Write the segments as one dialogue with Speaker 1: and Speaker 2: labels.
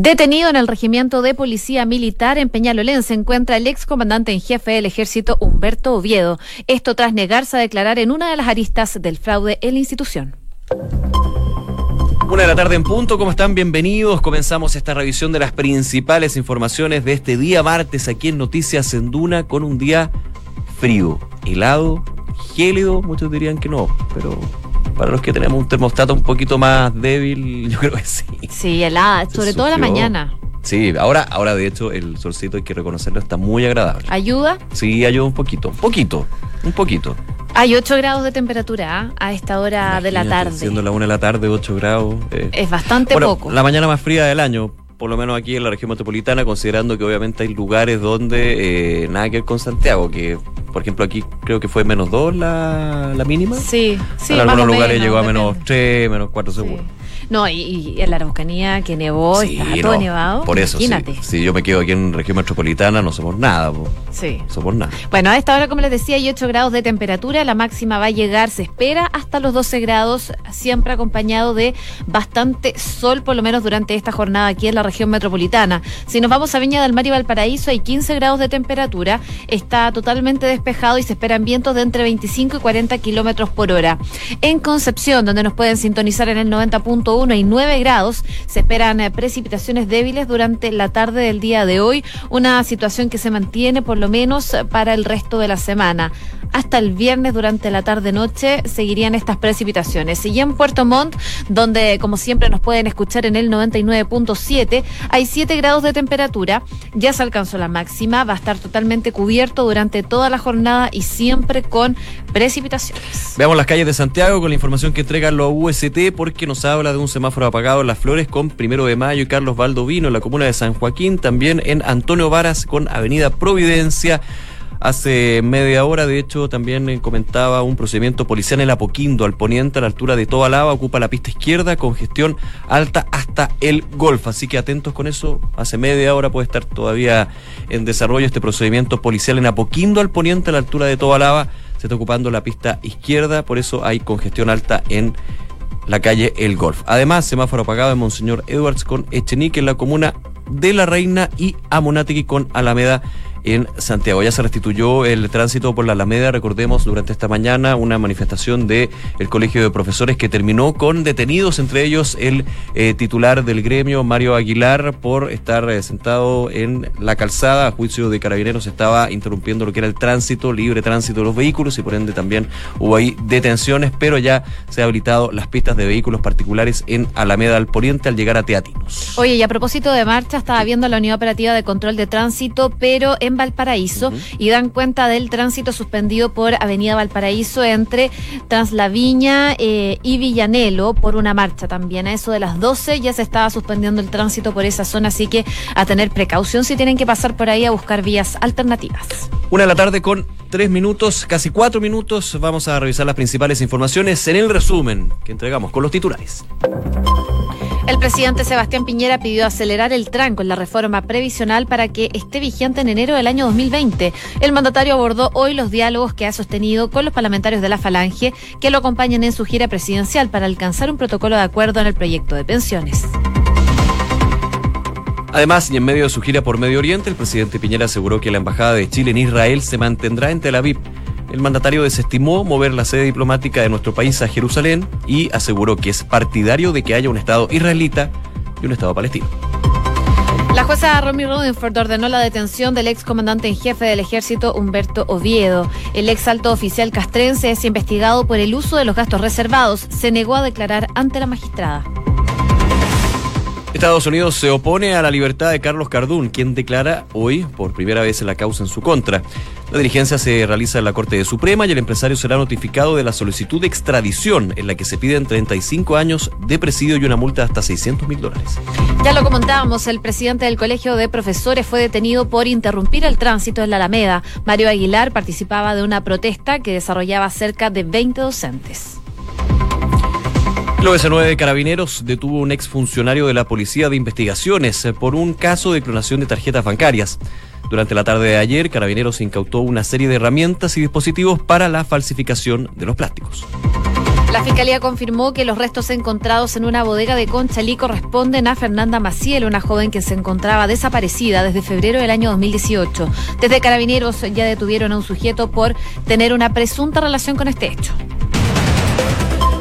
Speaker 1: Detenido en el regimiento de policía militar en Peñalolén se encuentra el excomandante en jefe del ejército Humberto Oviedo. Esto tras negarse a declarar en una de las aristas del fraude en la institución.
Speaker 2: Una de la tarde en punto, ¿cómo están? Bienvenidos. Comenzamos esta revisión de las principales informaciones de este día martes aquí en Noticias en Duna con un día frío, helado, gélido, muchos dirían que no, pero para los que tenemos un termostato un poquito más débil, yo creo que sí.
Speaker 1: Sí, helada, sobre todo la mañana.
Speaker 2: Sí, ahora, ahora de hecho el solcito hay que reconocerlo, está muy agradable.
Speaker 1: ¿Ayuda?
Speaker 2: Sí, ayuda un poquito, un poquito, un poquito.
Speaker 1: Hay 8 grados de temperatura ¿ah? a esta hora de la tarde.
Speaker 2: Siendo la 1 de la tarde, 8 grados.
Speaker 1: Eh. Es bastante poco.
Speaker 2: La mañana más fría del año, por lo menos aquí en la región metropolitana, considerando que obviamente hay lugares donde eh, nada que ver con Santiago, que por ejemplo aquí creo que fue menos 2 la, la mínima.
Speaker 1: Sí, sí.
Speaker 2: En algunos lugares llegó a menos 3, menos 4 seguro.
Speaker 1: No, y, en la Araucanía que nevó, está todo nevado.
Speaker 2: Por eso, Imagínate. Si yo me quedo aquí en región metropolitana, no somos nada. Sí. somos nada.
Speaker 1: Bueno, a esta hora, como les decía, hay 8 grados de temperatura. La máxima va a llegar, se espera, hasta los 12 grados, siempre acompañado de bastante sol, por lo menos durante esta jornada aquí en la región metropolitana. Si nos vamos a Viña del Mar y Valparaíso, hay 15 grados de temperatura. Está totalmente despejado y se esperan vientos de entre 25 y 40 kilómetros por hora. En Concepción, donde nos pueden sintonizar en el 90.1 y 9 grados. Se esperan eh, precipitaciones débiles durante la tarde del día de hoy, una situación que se mantiene por lo menos eh, para el resto de la semana. Hasta el viernes durante la tarde-noche seguirían estas precipitaciones. Y en Puerto Montt, donde como siempre nos pueden escuchar en el 99.7, hay 7 grados de temperatura, ya se alcanzó la máxima, va a estar totalmente cubierto durante toda la jornada y siempre con precipitaciones.
Speaker 2: Veamos las calles de Santiago con la información que entrega los UST porque nos habla de un semáforo apagado en Las Flores con Primero de Mayo y Carlos Valdovino en la comuna de San Joaquín, también en Antonio Varas con Avenida Providencia. Hace media hora, de hecho, también comentaba un procedimiento policial en Apoquindo, al poniente, a la altura de toda lava, ocupa la pista izquierda con gestión alta hasta el Golf. Así que atentos con eso. Hace media hora puede estar todavía en desarrollo este procedimiento policial en Apoquindo, al poniente, a la altura de toda lava. Se está ocupando la pista izquierda, por eso hay congestión alta en la calle El Golf. Además, semáforo apagado en Monseñor Edwards con Echenique en la comuna de La Reina y Amonátegui con Alameda en Santiago. Ya se restituyó el tránsito por la Alameda, recordemos, durante esta mañana una manifestación del el Colegio de Profesores que terminó con detenidos, entre ellos el eh, titular del gremio, Mario Aguilar, por estar eh, sentado en la calzada. A juicio de carabineros estaba interrumpiendo lo que era el tránsito, libre tránsito de los vehículos y por ende también hubo ahí detenciones, pero ya se han habilitado las pistas de vehículos particulares en Alameda al Poniente al llegar a Teatinos.
Speaker 1: Oye, y a propósito de marcha, estaba viendo la unidad operativa de control de tránsito, pero en Valparaíso y dan cuenta del tránsito suspendido por Avenida Valparaíso entre Translaviña eh, y Villanelo por una marcha también. A eso de las 12 ya se estaba suspendiendo el tránsito por esa zona, así que a tener precaución si tienen que pasar por ahí a buscar vías alternativas.
Speaker 2: Una de la tarde con tres minutos, casi cuatro minutos. Vamos a revisar las principales informaciones en el resumen que entregamos con los titulares.
Speaker 1: El presidente Sebastián Piñera pidió acelerar el tranco en la reforma previsional para que esté vigente en enero del año 2020. El mandatario abordó hoy los diálogos que ha sostenido con los parlamentarios de la Falange que lo acompañan en su gira presidencial para alcanzar un protocolo de acuerdo en el proyecto de pensiones.
Speaker 2: Además, y en medio de su gira por Medio Oriente, el presidente Piñera aseguró que la embajada de Chile en Israel se mantendrá en Tel Aviv el mandatario desestimó mover la sede diplomática de nuestro país a Jerusalén y aseguró que es partidario de que haya un Estado israelita y un Estado palestino.
Speaker 1: La jueza Romy Rutherford ordenó la detención del ex comandante en jefe del ejército Humberto Oviedo. El ex alto oficial castrense es investigado por el uso de los gastos reservados. Se negó a declarar ante la magistrada.
Speaker 2: Estados Unidos se opone a la libertad de Carlos Cardún, quien declara hoy por primera vez la causa en su contra. La diligencia se realiza en la Corte de Suprema y el empresario será notificado de la solicitud de extradición en la que se piden 35 años de presidio y una multa de hasta 600 mil dólares.
Speaker 1: Ya lo comentábamos, el presidente del Colegio de Profesores fue detenido por interrumpir el tránsito en la Alameda. Mario Aguilar participaba de una protesta que desarrollaba cerca de 20 docentes.
Speaker 2: El OS9 de Carabineros detuvo a un exfuncionario de la Policía de Investigaciones por un caso de clonación de tarjetas bancarias. Durante la tarde de ayer, Carabineros incautó una serie de herramientas y dispositivos para la falsificación de los plásticos.
Speaker 1: La Fiscalía confirmó que los restos encontrados en una bodega de Conchalí corresponden a Fernanda Maciel, una joven que se encontraba desaparecida desde febrero del año 2018. Desde Carabineros ya detuvieron a un sujeto por tener una presunta relación con este hecho.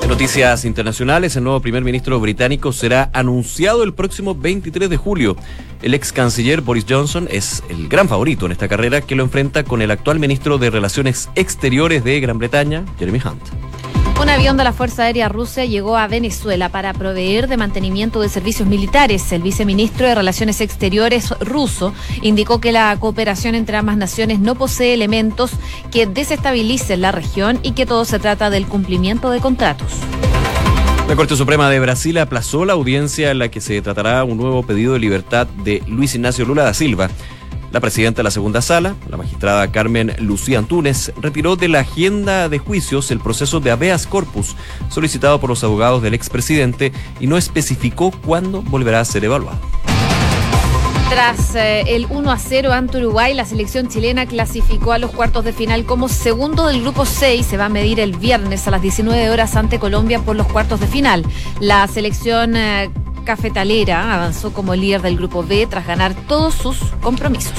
Speaker 2: Noticias internacionales, el nuevo primer ministro británico será anunciado el próximo 23 de julio. El ex canciller Boris Johnson es el gran favorito en esta carrera que lo enfrenta con el actual ministro de Relaciones Exteriores de Gran Bretaña, Jeremy Hunt.
Speaker 1: Un avión de la Fuerza Aérea Rusia llegó a Venezuela para proveer de mantenimiento de servicios militares. El viceministro de Relaciones Exteriores ruso indicó que la cooperación entre ambas naciones no posee elementos que desestabilicen la región y que todo se trata del cumplimiento de contratos.
Speaker 2: La Corte Suprema de Brasil aplazó la audiencia en la que se tratará un nuevo pedido de libertad de Luis Ignacio Lula da Silva. La presidenta de la segunda sala, la magistrada Carmen Lucía Antunes, retiró de la agenda de juicios el proceso de habeas corpus solicitado por los abogados del expresidente y no especificó cuándo volverá a ser evaluado.
Speaker 1: Tras eh, el 1 a 0 ante Uruguay, la selección chilena clasificó a los cuartos de final como segundo del grupo 6. Se va a medir el viernes a las 19 horas ante Colombia por los cuartos de final. La selección eh, cafetalera avanzó como líder del grupo B tras ganar todos sus compromisos.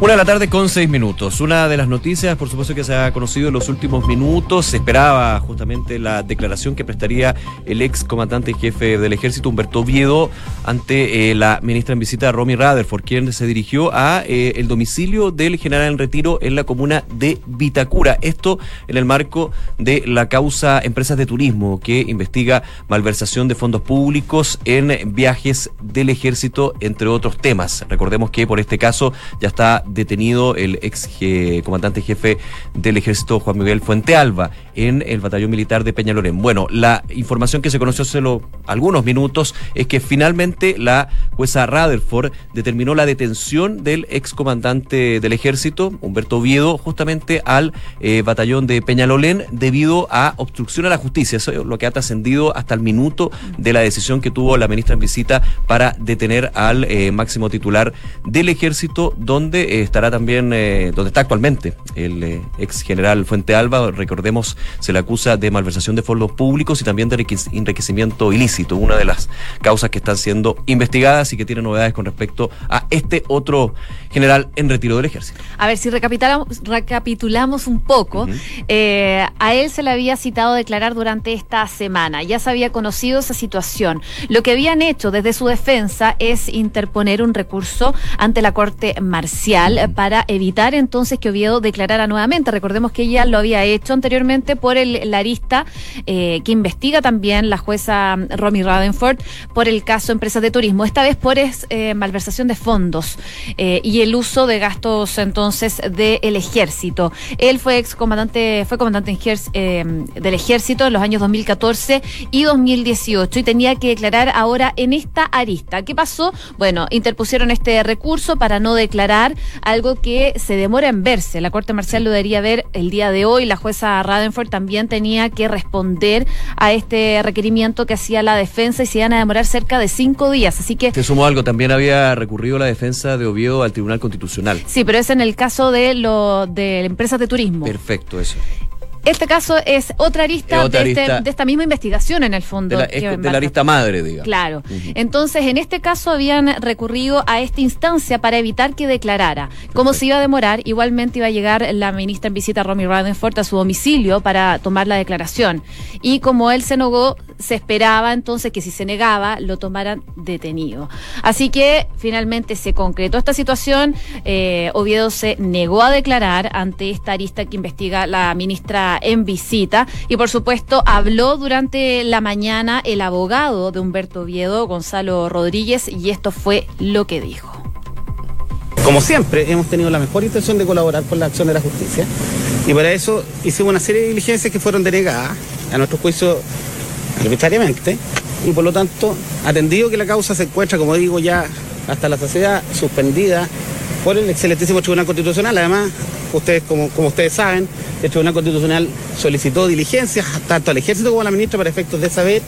Speaker 2: Una de la tarde con seis minutos. Una de las noticias, por supuesto, que se ha conocido en los últimos minutos. Se esperaba justamente la declaración que prestaría el ex comandante jefe del ejército, Humberto Viedo, ante eh, la ministra en visita, Romy Rutherford, quien se dirigió a eh, el domicilio del general en retiro en la comuna de Vitacura. Esto en el marco de la causa Empresas de Turismo, que investiga malversación de fondos públicos en viajes del ejército, entre otros temas. Recordemos que por este caso ya está detenido el ex comandante jefe del ejército Juan Miguel Fuente Alba en el batallón militar de Peñalolén. Bueno, la información que se conoció hace algunos minutos es que finalmente la jueza Rutherford determinó la detención del ex comandante del ejército, Humberto Oviedo, justamente al eh, batallón de Peñalolén debido a obstrucción a la justicia. Eso es lo que ha trascendido hasta el minuto de la decisión que tuvo la ministra en visita para detener al eh, máximo titular del ejército, donde estará también, eh, donde está actualmente el eh, ex general Fuente Alba, recordemos, se le acusa de malversación de fondos públicos y también de enriquecimiento ilícito, una de las causas que están siendo investigadas y que tiene novedades con respecto a este otro general en retiro del ejército.
Speaker 1: A ver, si recapitulamos, recapitulamos un poco, eh, a él se le había citado declarar durante esta semana, ya se había conocido esa situación. Lo que habían hecho desde su defensa es interponer un recurso ante la Corte Marcial para evitar entonces que Oviedo declarara nuevamente. Recordemos que ella lo había hecho anteriormente por el larista eh, que investiga también la jueza Romy Radenford por el caso Empresas de Turismo, esta vez por eh, malversación de fondos eh, y el uso de gastos entonces del ejército. Él fue ex comandante, fue comandante del ejército en los años 2014 y 2018 y tenía que declarar ahora en esta arista. ¿Qué pasó? Bueno, interpusieron este recurso para no declarar algo que se demora en verse. La Corte Marcial lo debería ver el día de hoy. La jueza Radenford también tenía que responder a este requerimiento que hacía la defensa y se iban a demorar cerca de cinco días. Así que.
Speaker 2: Te sumo algo, también había recurrido la defensa de Oviedo al Tribunal Constitucional.
Speaker 1: Sí, pero es en el caso de lo de empresas de turismo.
Speaker 2: Perfecto, eso.
Speaker 1: Este caso es otra arista, este, de, esta misma investigación en el fondo.
Speaker 2: De la, arista madre, digamos.
Speaker 1: Claro. Entonces, en este caso habían recurrido a esta instancia para evitar que declarara. Como se iba a demorar, igualmente iba a llegar la ministra en visita Romy Radenford a su domicilio para tomar la declaración. Y como él se negó, se esperaba entonces que si se negaba, lo tomaran detenido. Así que finalmente se concretó esta situación. Eh, Oviedo se negó a declarar ante esta arista que investiga la ministra en visita. Y por supuesto, habló durante la mañana el abogado de Humberto Oviedo, Gonzalo Rodríguez, y esto fue lo que dijo.
Speaker 3: Como siempre, hemos tenido la mejor intención de colaborar con la acción de la justicia y para eso hicimos una serie de diligencias que fueron denegadas a nuestro juicio arbitrariamente y por lo tanto, atendido que la causa se encuentra, como digo, ya hasta la sociedad suspendida por el excelentísimo Tribunal Constitucional, además ustedes, como, como ustedes saben, el Tribunal Constitucional solicitó diligencias tanto al ejército como a la ministra para efectos de saber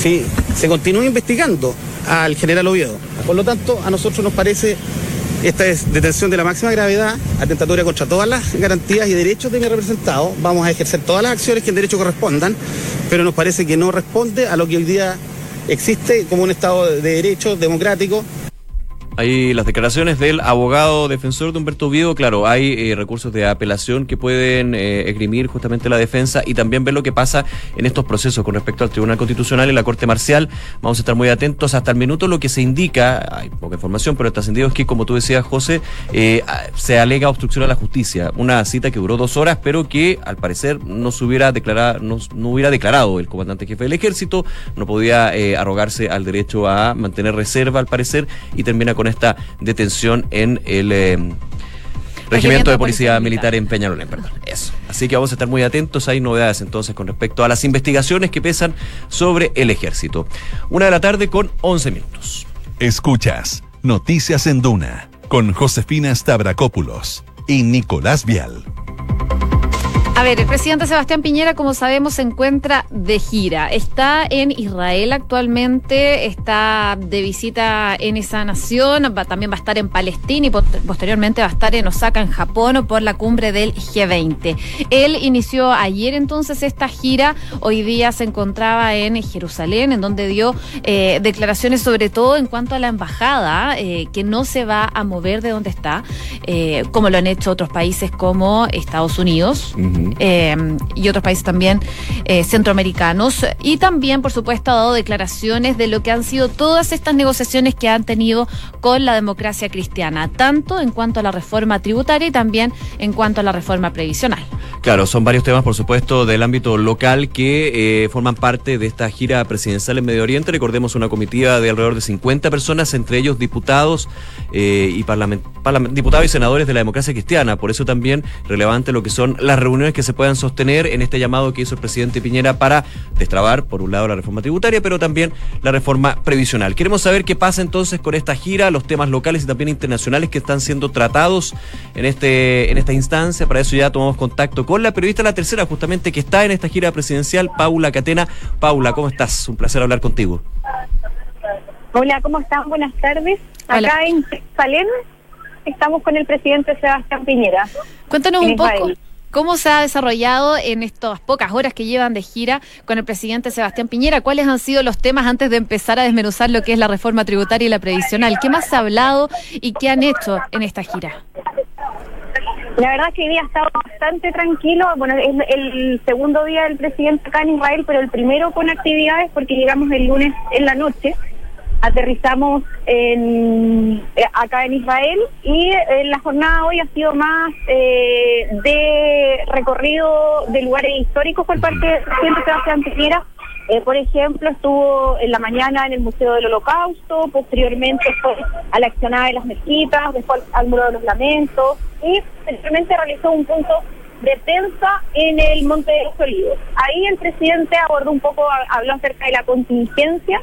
Speaker 3: si se continúa investigando al general Oviedo. Por lo tanto, a nosotros nos parece Esta es detención de la máxima gravedad, atentatura contra todas las garantías y derechos de mi representado. Vamos a ejercer todas las acciones que en derecho correspondan, pero nos parece que no responde a lo que hoy día existe como un Estado de derecho democrático
Speaker 2: hay las declaraciones del abogado defensor de Humberto Vido. Claro, hay eh, recursos de apelación que pueden eh, esgrimir justamente la defensa y también ver lo que pasa en estos procesos con respecto al Tribunal Constitucional y la Corte Marcial. Vamos a estar muy atentos. Hasta el minuto lo que se indica, hay poca información, pero está entendido es que, como tú decías, José, eh, se alega obstrucción a la justicia. Una cita que duró dos horas, pero que al parecer no se hubiera declarado, no, no hubiera declarado el comandante jefe del ejército, no podía arrogarse al derecho a mantener reserva, al parecer, y termina con esta detención en el eh, Regimiento de Policía Militar en Peñarolén, perdón. Eso. Así que vamos a estar muy atentos. Hay novedades entonces con respecto a las investigaciones que pesan sobre el ejército. Una de la tarde con 11 minutos.
Speaker 4: Escuchas Noticias en Duna con Josefina Stavrakopoulos y Nicolás Vial.
Speaker 1: A ver, el presidente Sebastián Piñera, como sabemos, se encuentra de gira. Está en Israel actualmente, está de visita en esa nación, también va a estar en Palestina y posteriormente va a estar en Osaka, en Japón, por la cumbre del G20. Él inició ayer entonces esta gira, hoy día se encontraba en Jerusalén, en donde dio eh, declaraciones sobre todo en cuanto a la embajada, eh, que no se va a mover de donde está, eh, como lo han hecho otros países como Estados Unidos. Eh, y otros países también eh, centroamericanos. Y también, por supuesto, ha dado declaraciones de lo que han sido todas estas negociaciones que han tenido con la democracia cristiana, tanto en cuanto a la reforma tributaria y también en cuanto a la reforma previsional.
Speaker 2: Claro, son varios temas, por supuesto, del ámbito local que eh, forman parte de esta gira presidencial en Medio Oriente. Recordemos una comitiva de alrededor de 50 personas, entre ellos diputados y diputados y senadores de la democracia cristiana. Por eso también relevante lo que son las reuniones que se puedan sostener en este llamado que hizo el presidente Piñera para destrabar, por un lado, la reforma tributaria, pero también la reforma previsional. Queremos saber qué pasa entonces con esta gira, los temas locales y también internacionales que están siendo tratados en, este, en esta instancia. Para eso ya tomamos contacto con la periodista La Tercera, justamente que está en esta gira presidencial, Paula Catena. Paula, ¿cómo estás? Un placer hablar contigo.
Speaker 5: Hola, ¿cómo están? Buenas tardes. Acá en Salem estamos con el presidente Sebastián Piñera.
Speaker 1: Cuéntanos un poco. ¿Cómo se ha desarrollado en estas pocas horas que llevan de gira con el presidente Sebastián Piñera? ¿Cuáles han sido los temas antes de empezar a desmenuzar lo que es la reforma tributaria y la previsional? ¿Qué más ha hablado y qué han hecho en esta gira?
Speaker 5: La verdad es que hoy día ha estado bastante tranquilo. Bueno, es el segundo día del presidente acá en Israel, pero el primero con actividades porque llegamos el lunes en la noche aterrizamos en, eh, acá en Israel y eh, la jornada hoy ha sido más eh, de recorrido de lugares históricos por parte del presidente Sebastián Piñera. por ejemplo, estuvo en la mañana en el Museo del Holocausto, posteriormente fue a la accionada de las mezquitas, después al Muro de los Lamentos y posteriormente realizó un punto de prensa en el Monte de los Olivos. Ahí el presidente abordó un poco, habló acerca de la contingencia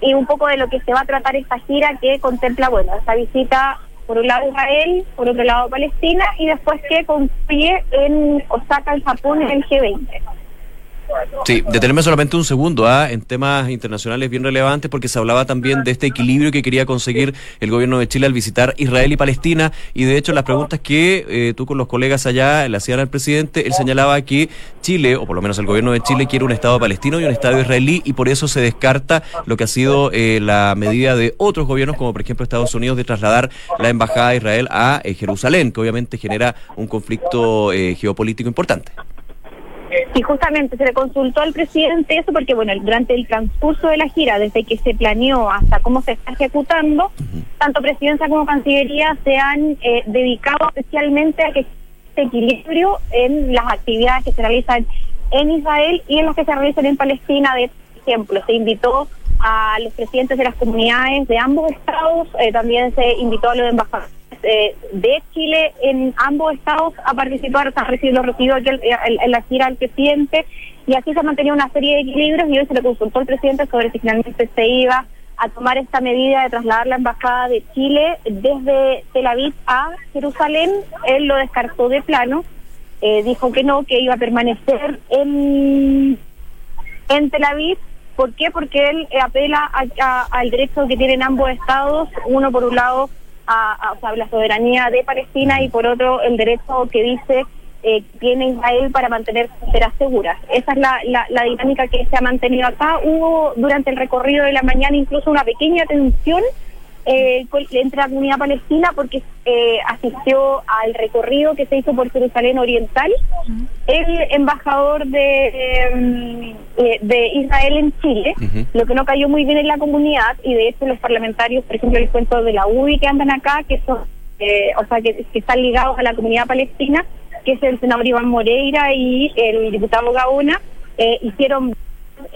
Speaker 5: y un poco de lo que se va a tratar esta gira que contempla, bueno, esta visita por un lado Israel, por otro lado Palestina y después que confíe en Osaka, en Japón, en el G20.
Speaker 2: Sí, detenerme solamente un segundo ¿ah? en temas internacionales bien relevantes porque se hablaba también de este equilibrio que quería conseguir el gobierno de Chile al visitar Israel y Palestina y de hecho las preguntas que eh, tú con los colegas allá le hacían al presidente, él señalaba que Chile, o por lo menos el gobierno de Chile, quiere un Estado palestino y un Estado israelí y por eso se descarta lo que ha sido eh, la medida de otros gobiernos como por ejemplo Estados Unidos de trasladar la embajada de Israel a eh, Jerusalén, que obviamente genera un conflicto geopolítico importante.
Speaker 5: Y justamente se le consultó al presidente eso porque, bueno, durante el transcurso de la gira, desde que se planeó hasta cómo se está ejecutando, tanto presidencia como cancillería se han eh, dedicado especialmente a que este equilibrio en las actividades que se realizan en Israel y en las que se realizan en Palestina. De ejemplo, se invitó a los presidentes de las comunidades de ambos estados, eh, también se invitó a los embajadores eh, de Chile en ambos estados a participar, o recibido, recibido aquí en, la gira al presidente y así se ha mantenido una serie de equilibrios y hoy se le consultó al presidente sobre si finalmente se iba a tomar esta medida de trasladar la embajada de Chile desde Tel Aviv a Jerusalén. Él lo descartó de plano, eh, dijo que no, que iba a permanecer en, en Tel Aviv. ¿Por qué? Porque él apela al derecho que tienen ambos estados, uno por un lado a, o sea, la soberanía de Palestina y por otro el derecho que dice eh, tiene Israel para mantener fronteras seguras. Esa es la, la, dinámica que se ha mantenido acá. Hubo durante el recorrido de la mañana incluso una pequeña tensión eh, entre la comunidad palestina porque eh, asistió al recorrido que se hizo por Jerusalén Oriental el embajador de, mm, eh, de Israel en Chile, lo que no cayó muy bien en la comunidad y de hecho los parlamentarios, por ejemplo, les cuento de la UBI que andan acá, que son, eh, o sea, que, están ligados a la comunidad palestina, que es el senador Iván Moreira y el diputado Gaona, hicieron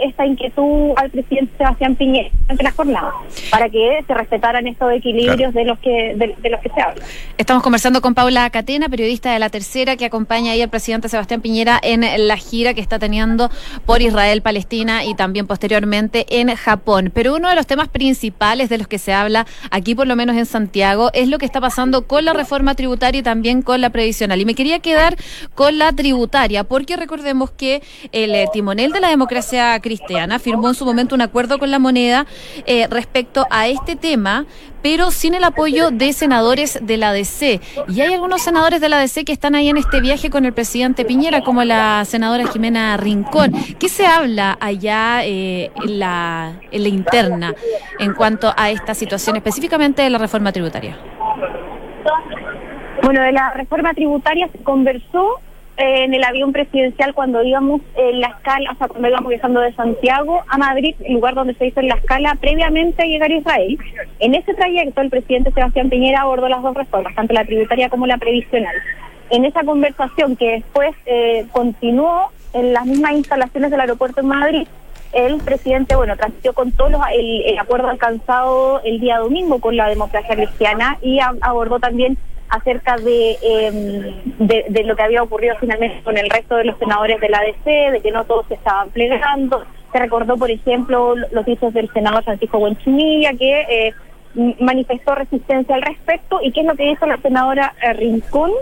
Speaker 5: esta inquietud al presidente Sebastián Piñera ante la jornada, para que se respetaran estos equilibrios de los que de, los que se habla.
Speaker 1: Estamos conversando con Paula Catena, periodista de La Tercera, que acompaña ahí al presidente Sebastián Piñera en la gira que está teniendo por Israel, Palestina y también posteriormente en Japón. Pero uno de los temas principales de los que se habla aquí, por lo menos en Santiago, es lo que está pasando con la reforma tributaria y también con la previsional. Y me quería quedar con la tributaria, porque recordemos que el eh, timonel de la democracia Cristiana firmó en su momento un acuerdo con la moneda eh, respecto a este tema, pero sin el apoyo de senadores de la DC. Y hay algunos senadores de la DC que están ahí en este viaje con el presidente Piñera, como la senadora Jimena Rincón. ¿Qué se habla allá eh, en, la, en la interna en cuanto a esta situación, específicamente de la reforma tributaria?
Speaker 5: Bueno, de la reforma tributaria se conversó en el avión presidencial cuando íbamos en la escala, o sea, cuando íbamos viajando de Santiago a Madrid, el lugar donde se hizo en la escala previamente a llegar a Israel. En ese trayecto, el presidente Sebastián Piñera abordó las dos reformas, tanto la tributaria como la previsional. En esa conversación que después eh, continuó en las mismas instalaciones del aeropuerto en Madrid, el presidente, bueno, transmitió con todos los, el, acuerdo alcanzado el día domingo con la democracia cristiana y abordó también acerca em, de, de, lo que había ocurrido finalmente con el resto de los senadores de la ADC, de que no todos se estaban plegando. Se recordó, por ejemplo, los dichos del senador Francisco Buenchimilla, que eh, manifestó resistencia al respecto. ¿Y qué es lo que dijo la senadora eh, Rincón?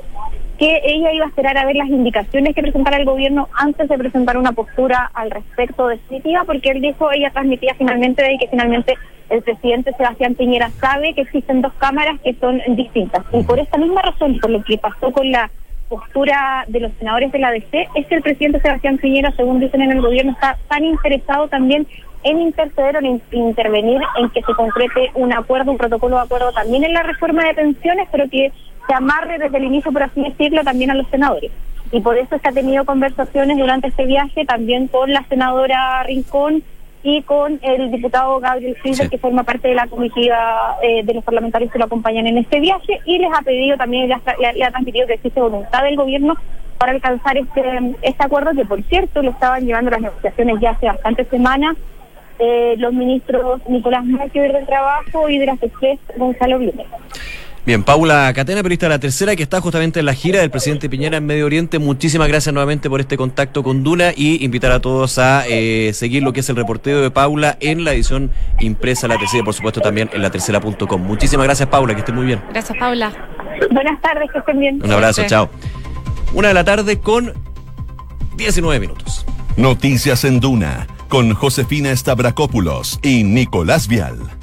Speaker 5: Que ella iba a esperar a ver las indicaciones que presentara el gobierno antes de presentar una postura al respecto definitiva, porque él dijo, ella transmitía finalmente de que finalmente el presidente Sebastián Piñera sabe que existen dos cámaras que son distintas. Y por esta misma razón, por lo que pasó con la postura de los senadores de la DC, es que el presidente Sebastián Piñera, según dicen en el gobierno, está tan interesado también en interceder o en intervenir en que se concrete un acuerdo, un protocolo de acuerdo también en la reforma de pensiones, pero que se amarre desde el inicio, por así decirlo, también a los senadores. Y por eso se ha tenido conversaciones durante este viaje también con la senadora Rincón y con el diputado Gabriel Frieder, que forma parte de la comitiva eh, de los parlamentarios que lo acompañan en este viaje, y les ha pedido también, le ha, transmitido que existe voluntad del gobierno para alcanzar este, este acuerdo, que por cierto lo estaban llevando las negociaciones ya hace bastantes semanas eh, los ministros Nicolás Maquiver del Trabajo y de las Express Gonzalo Blumer.
Speaker 2: Bien, Paula Catena, periodista de la tercera, que está justamente en la gira del presidente Piñera en Medio Oriente. Muchísimas gracias nuevamente por este contacto con Duna y invitar a todos a eh, seguir lo que es el reporteo de Paula en la edición impresa de la tercera y por supuesto también en la tercera.com. Muchísimas gracias, Paula, que esté muy bien.
Speaker 1: Gracias, Paula.
Speaker 5: Buenas tardes, que estén bien.
Speaker 2: Un abrazo, chao. Una de la tarde con 19 minutos.
Speaker 4: Noticias en Duna con Josefina Stavrakopoulos y Nicolás Vial.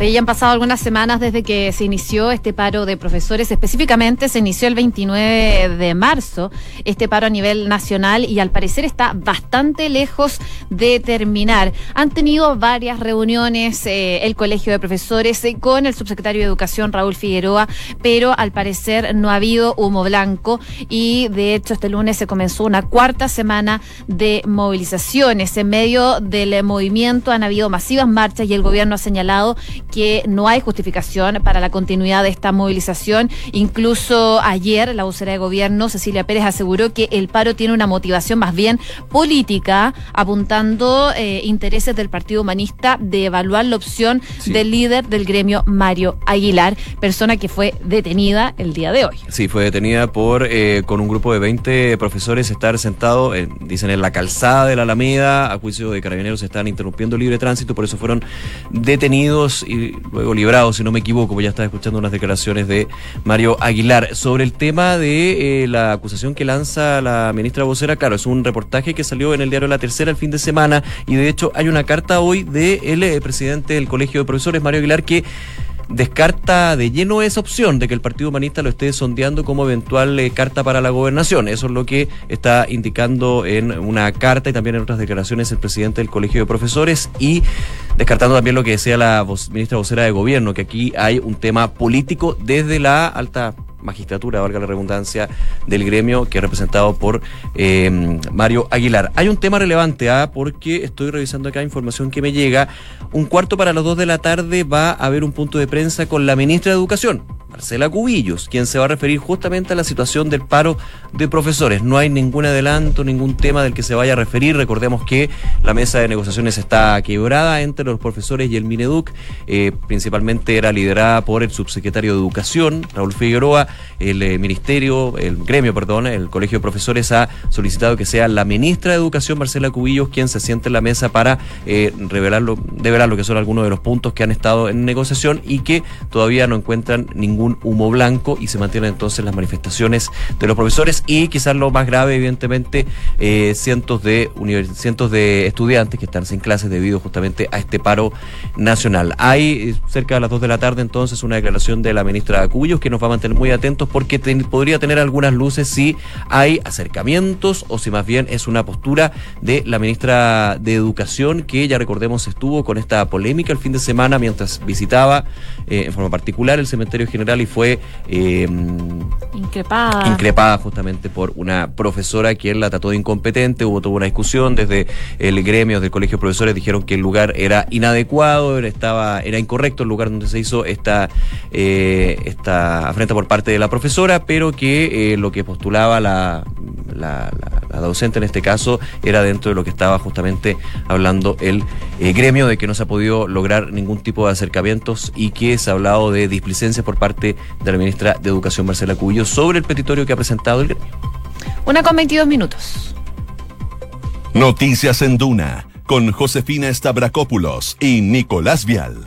Speaker 1: Hoy ya han pasado algunas semanas desde que se inició este paro de profesores. Específicamente se inició el 29 de marzo este paro a nivel nacional y al parecer está bastante lejos de terminar. Han tenido varias reuniones eh, el Colegio de Profesores eh, con el subsecretario de Educación Raúl Figueroa, pero al parecer no ha habido humo blanco y de hecho este lunes se comenzó una cuarta semana de movilizaciones. En medio del movimiento han habido masivas marchas y el gobierno ha señalado que no hay justificación para la continuidad de esta movilización. Incluso ayer la vocera de gobierno, Cecilia Pérez, aseguró que el paro tiene una motivación más bien política, apuntando eh, intereses del Partido Humanista de evaluar la opción del líder del gremio, Mario Aguilar, persona que fue detenida el día de hoy.
Speaker 2: Sí, fue detenida por eh, con un grupo de 20 profesores estar sentado, dicen, en la calzada de la Alameda, a juicio de carabineros están interrumpiendo el libre tránsito, por eso fueron detenidos y luego librado, si no me equivoco, pues ya estaba escuchando unas declaraciones de Mario Aguilar. Sobre el tema de eh, la acusación que lanza la ministra vocera, claro, es un reportaje que salió en el diario La Tercera el fin de semana y de hecho hay una carta hoy del de eh, presidente del Colegio de Profesores, Mario Aguilar, que descarta de lleno esa opción de que el Partido Humanista lo esté sondeando como eventual eh, carta para la gobernación. Eso es lo que está indicando en una carta y también en otras declaraciones el presidente del Colegio de Profesores y descartando también lo que decía la ministra vocera de Gobierno, que aquí hay un tema político desde la alta magistratura, valga la redundancia, del gremio que es representado por eh, Mario Aguilar. Hay un tema relevante, ¿ah? porque estoy revisando acá información que me llega. Un cuarto para las dos de la tarde va a haber un punto de prensa con la ministra de Educación, Marcela Cubillos, quien se va a referir justamente a la situación del paro de profesores. No hay ningún adelanto, ningún tema del que se vaya a referir. Recordemos que la mesa de negociaciones está quebrada entre los profesores y el Mineduc. Eh, principalmente era liderada por el subsecretario de Educación, Raúl Figueroa. El eh, ministerio, el gremio, perdón, el colegio de profesores ha solicitado que sea la ministra de Educación, Marcela Cubillos, quien se siente en la mesa para eh, revelar lo, develar lo que son algunos de los puntos que han estado en negociación y que todavía no encuentran ningún humo blanco y se mantienen entonces las manifestaciones de los profesores y quizás lo más grave, evidentemente, eh, cientos de cientos de estudiantes que están sin clases debido justamente a este paro nacional. Hay cerca de las 2 de la tarde entonces una declaración de la ministra Cubillos que nos va a mantener muy atentos porque podría tener algunas luces si hay acercamientos o si más bien es una postura de la ministra de Educación que ya recordemos estuvo con esta polémica el fin de semana mientras visitaba eh, en forma particular el cementerio general y fue eh,
Speaker 1: increpada.
Speaker 2: increpada justamente por una profesora quien la trató de incompetente, hubo toda una discusión desde el gremio del colegio de profesores dijeron que el lugar era inadecuado, era, estaba, era incorrecto el lugar donde se hizo esta, eh, esta afrenta por parte de la profesora, pero que eh, lo que postulaba la, la, docente en este caso era dentro de lo que estaba justamente hablando el eh, gremio, de que no se ha podido lograr ningún tipo de acercamientos y que se ha hablado de displicencia por parte de la ministra de Educación, Marcela Cubillo, sobre el petitorio que ha presentado el gremio.
Speaker 1: Una con 22 minutos.
Speaker 4: Noticias en Duna, con Josefina Stavrakopoulos y Nicolás Vial.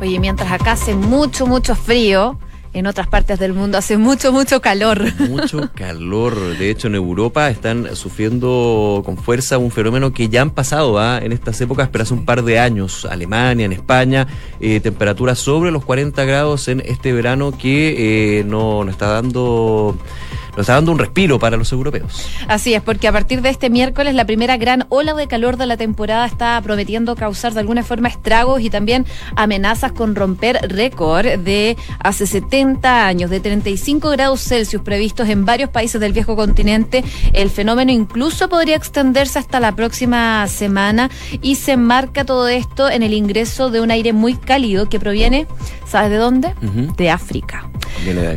Speaker 1: Oye, mientras acá hace mucho, mucho frío, en otras partes del mundo hace mucho, mucho calor.
Speaker 2: Mucho calor. De hecho, en Europa están sufriendo con fuerza un fenómeno que ya han pasado ¿ah? en estas épocas, pero hace un par de años. Alemania, en España, eh, temperaturas sobre los 40 grados en este verano que eh, no, no está dando nos está dando un respiro para los europeos.
Speaker 1: Así es, porque a partir de este miércoles la primera gran ola de calor de la temporada está prometiendo causar de alguna forma estragos y también amenazas con romper récord de hace 70 años, de 35 grados Celsius previstos en varios países del viejo continente. El fenómeno incluso podría extenderse hasta la próxima semana y se marca todo esto en el ingreso de un aire muy cálido que proviene, ¿sabes de dónde? De África.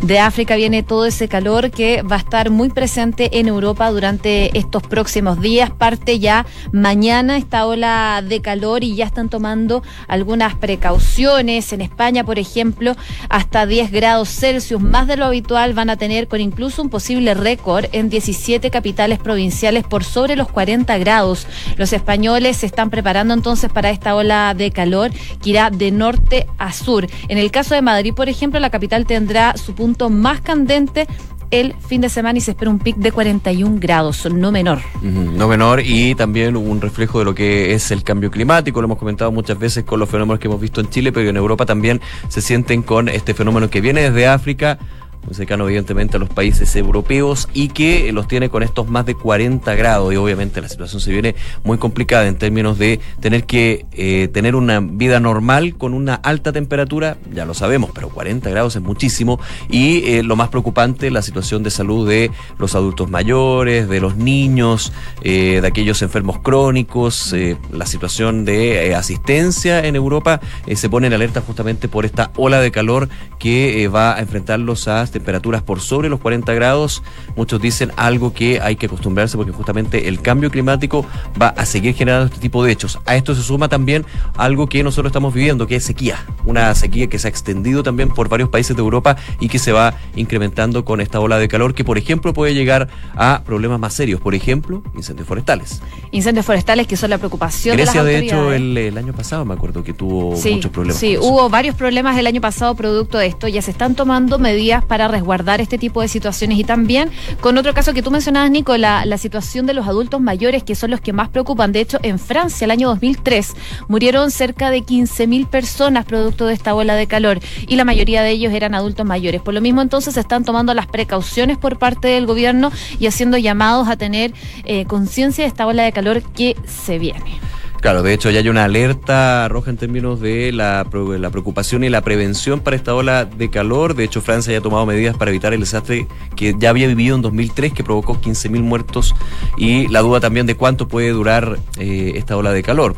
Speaker 1: de África viene todo ese calor que va a estar muy presente en Europa durante estos próximos días. Parte ya mañana esta ola de calor y ya están tomando algunas precauciones. En España, por ejemplo, hasta 10 grados Celsius, más de lo habitual, van a tener con incluso un posible récord en 17 capitales provinciales por sobre los 40 grados. Los españoles se están preparando entonces para esta ola de calor que irá de norte a sur. En el caso de Madrid, por ejemplo, la capital tendrá su punto más candente el fin de semana y se espera un pic de 41 grados, no menor.
Speaker 2: no menor y también un reflejo de lo que es el cambio climático, lo hemos comentado muchas veces con los fenómenos que hemos visto en Chile, pero en Europa también se sienten con este fenómeno que viene desde África muy cercano evidentemente a los países europeos y que los tiene con estos más de 40 grados. Y obviamente la situación se viene muy complicada en términos de tener que eh, tener una vida normal con una alta temperatura, ya lo sabemos, pero 40 grados es muchísimo. Y eh, lo más preocupante la situación de salud de los adultos mayores, de los niños, eh, de aquellos enfermos crónicos, la situación de asistencia en Europa se pone en alerta justamente por esta ola de calor que va a enfrentarlos a temperaturas por sobre los 40 grados. Muchos dicen algo que hay que acostumbrarse porque justamente el cambio climático va a seguir generando este tipo de hechos. A esto se suma también algo que nosotros estamos viviendo, que es sequía. Una sequía que se ha extendido también por varios países de Europa y que se va incrementando con esta ola de calor que, por ejemplo, puede llegar a problemas más serios. Por ejemplo, incendios forestales.
Speaker 1: Incendios forestales que son la preocupación
Speaker 2: Grecia,
Speaker 1: de
Speaker 2: las de hecho, el, año pasado me acuerdo que tuvo muchos problemas.
Speaker 1: Sí, hubo varios problemas el año pasado producto de esto. Ya se están tomando medidas para resguardar este tipo de situaciones. Y también con otro caso que tú mencionabas, Nico, la, la situación de los adultos mayores, que son los que más preocupan. De hecho, en Francia, el año 2003, murieron cerca de 15.000 personas producto de esta ola de calor y la mayoría de ellos eran adultos mayores. Por lo mismo, entonces, se están tomando las precauciones por parte del gobierno y haciendo llamados a tener eh, conciencia de esta ola de calor que se viene.
Speaker 2: Claro, de hecho ya hay una alerta roja en términos de la, la preocupación y la prevención para esta ola de calor. De hecho, Francia ya ha tomado medidas para evitar el desastre que ya había vivido en 2003, que provocó 15.000 muertos, y la duda también de cuánto puede durar eh, esta ola de calor.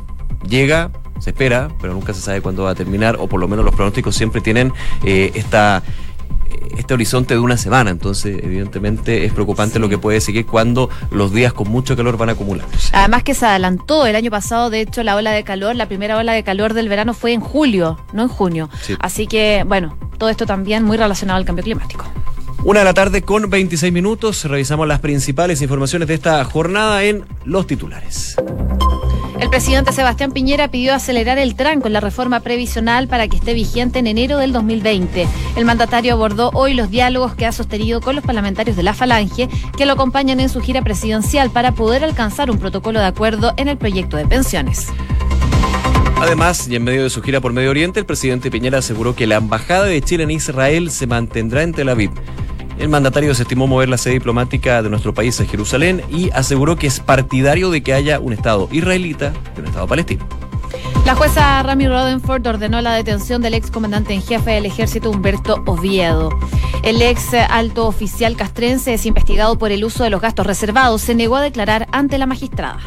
Speaker 2: Llega, se espera, pero nunca se sabe cuándo va a terminar, o por lo menos los pronósticos siempre tienen eh, esta este horizonte de una semana, entonces evidentemente es preocupante lo que puede seguir cuando los días con mucho calor van acumulándose.
Speaker 1: Además que se adelantó el año pasado, de hecho, la ola de calor, la primera ola de calor del verano fue en julio, no en junio.
Speaker 2: Sí.
Speaker 1: Así que, bueno, todo esto también muy relacionado al cambio climático.
Speaker 2: Una de la tarde con 26 minutos, revisamos las principales informaciones de esta jornada en los titulares.
Speaker 1: El presidente Sebastián Piñera pidió acelerar el tranco en la reforma previsional para que esté vigente en enero del 2020. El mandatario abordó hoy los diálogos que ha sostenido con los parlamentarios de la Falange que lo acompañan en su gira presidencial para poder alcanzar un protocolo de acuerdo en el proyecto de pensiones.
Speaker 2: Además, y en medio de su gira por Medio Oriente, el presidente Piñera aseguró que la embajada de Chile en Israel se mantendrá en Tel Aviv. El mandatario desestimó mover la sede diplomática de nuestro país a Jerusalén y aseguró que es partidario de que haya un Estado israelita y un Estado palestino.
Speaker 1: La jueza Rami Rodenford ordenó la detención del ex comandante en jefe del ejército Humberto Oviedo. El ex alto oficial castrense es investigado por el uso de los gastos reservados. Se negó a declarar ante la magistrada.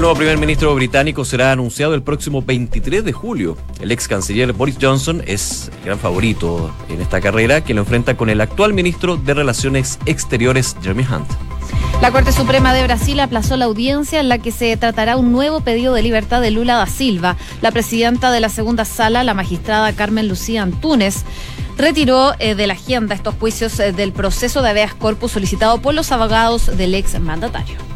Speaker 2: El nuevo primer ministro británico será anunciado el próximo 23 de julio. El ex canciller Boris Johnson es gran favorito en esta carrera que lo enfrenta con el actual ministro de Relaciones Exteriores, Jeremy Hunt.
Speaker 1: La Corte Suprema de Brasil aplazó la audiencia en la que se tratará un nuevo pedido de libertad de Lula da Silva. La presidenta de la segunda sala, la magistrada Carmen Lucía Antunes, retiró eh, de la agenda estos juicios eh, del proceso de habeas corpus solicitado por los abogados del ex mandatario.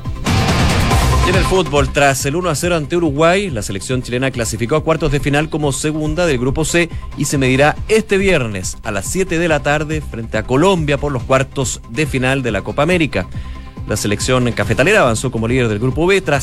Speaker 2: En el fútbol, tras el 1 a 0 ante Uruguay, la selección chilena clasificó a cuartos de final como segunda del grupo C y se medirá este viernes a las 7 de la tarde frente a Colombia por los cuartos de final de la Copa América. La selección cafetalera avanzó como líder del grupo B tras